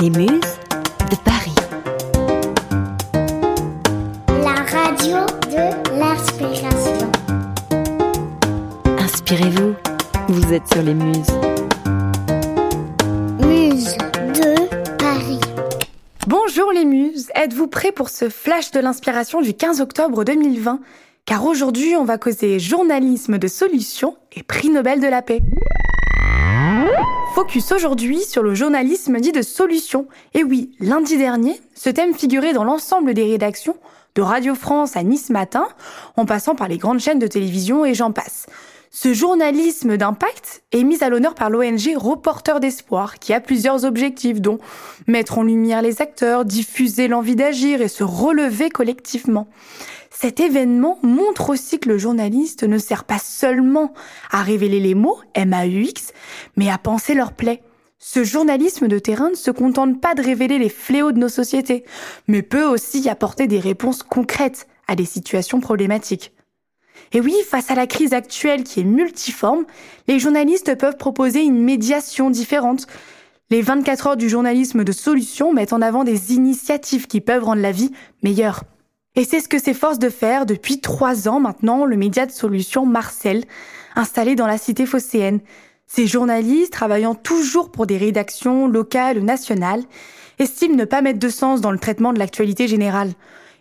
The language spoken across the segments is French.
Les Muses de Paris. La radio de l'inspiration. Inspirez-vous, vous êtes sur les Muses. Muse de Paris. Bonjour les muses, êtes-vous prêts pour ce flash de l'inspiration du 15 octobre 2020 Car aujourd'hui on va causer journalisme de solutions et prix Nobel de la paix. Focus aujourd'hui sur le journalisme dit de solutions. Et oui, lundi dernier, ce thème figurait dans l'ensemble des rédactions, de Radio France à Nice Matin, en passant par les grandes chaînes de télévision et j'en passe. Ce journalisme d'impact est mis à l'honneur par l'ONG Reporter d'Espoir, qui a plusieurs objectifs, dont mettre en lumière les acteurs, diffuser l'envie d'agir et se relever collectivement. Cet événement montre aussi que le journaliste ne sert pas seulement à révéler les mots, M-A-U-X, mais à penser leurs plaies. Ce journalisme de terrain ne se contente pas de révéler les fléaux de nos sociétés, mais peut aussi apporter des réponses concrètes à des situations problématiques. Et oui, face à la crise actuelle qui est multiforme, les journalistes peuvent proposer une médiation différente. Les 24 heures du journalisme de solution mettent en avant des initiatives qui peuvent rendre la vie meilleure. Et c'est ce que s'efforce de faire depuis trois ans maintenant le média de solution Marcel, installé dans la cité phocéenne. Ces journalistes, travaillant toujours pour des rédactions locales ou nationales, estiment ne pas mettre de sens dans le traitement de l'actualité générale.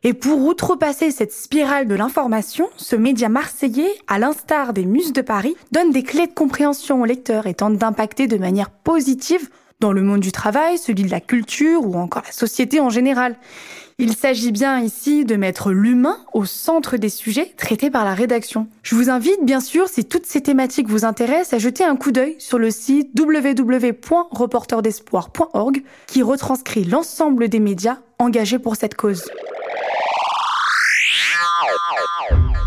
Et pour outrepasser cette spirale de l'information, ce média marseillais, à l'instar des Muses de Paris, donne des clés de compréhension aux lecteurs et tente d'impacter de manière positive dans le monde du travail, celui de la culture ou encore la société en général. Il s'agit bien ici de mettre l'humain au centre des sujets traités par la rédaction. Je vous invite bien sûr, si toutes ces thématiques vous intéressent, à jeter un coup d'œil sur le site www.reporterdespoir.org qui retranscrit l'ensemble des médias engagés pour cette cause.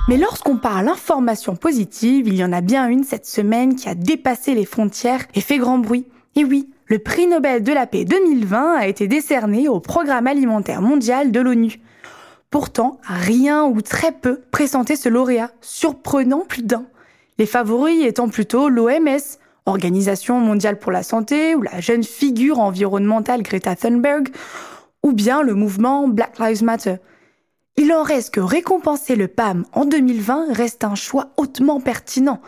Mais lorsqu'on parle information positive, il y en a bien une cette semaine qui a dépassé les frontières et fait grand bruit. Et oui, le prix Nobel de la paix 2020 a été décerné au Programme alimentaire mondial de l'ONU. Pourtant, rien ou très peu présentait ce lauréat, surprenant plus d'un. Les favoris étant plutôt l'OMS, Organisation mondiale pour la santé, ou la jeune figure environnementale Greta Thunberg, ou bien le mouvement Black Lives Matter. Il en reste que récompenser le PAM en 2020 reste un choix hautement pertinent,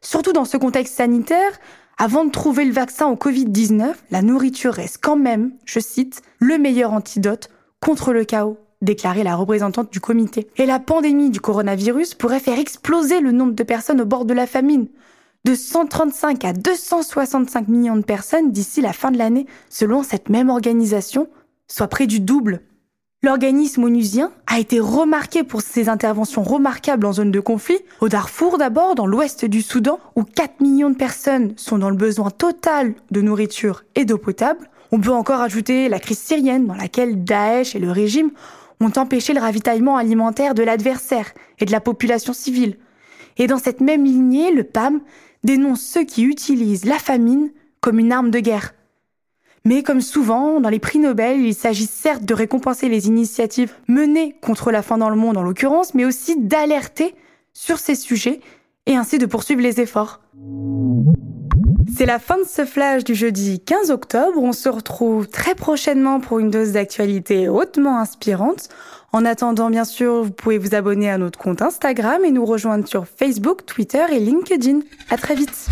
surtout dans ce contexte sanitaire avant de trouver le vaccin au Covid-19, la nourriture reste quand même, je cite, le meilleur antidote contre le chaos, déclarait la représentante du comité. Et la pandémie du coronavirus pourrait faire exploser le nombre de personnes au bord de la famine. De 135 à 265 millions de personnes d'ici la fin de l'année, selon cette même organisation, soit près du double. L'organisme onusien a été remarqué pour ses interventions remarquables en zone de conflit, au Darfour d'abord, dans l'ouest du Soudan, où 4 millions de personnes sont dans le besoin total de nourriture et d'eau potable. On peut encore ajouter la crise syrienne, dans laquelle Daesh et le régime ont empêché le ravitaillement alimentaire de l'adversaire et de la population civile. Et dans cette même lignée, le PAM dénonce ceux qui utilisent la famine comme une arme de guerre. Mais comme souvent, dans les prix Nobel, il s'agit certes de récompenser les initiatives menées contre la faim dans le monde en l'occurrence, mais aussi d'alerter sur ces sujets et ainsi de poursuivre les efforts. C'est la fin de ce flash du jeudi 15 octobre. On se retrouve très prochainement pour une dose d'actualité hautement inspirante. En attendant, bien sûr, vous pouvez vous abonner à notre compte Instagram et nous rejoindre sur Facebook, Twitter et LinkedIn. À très vite.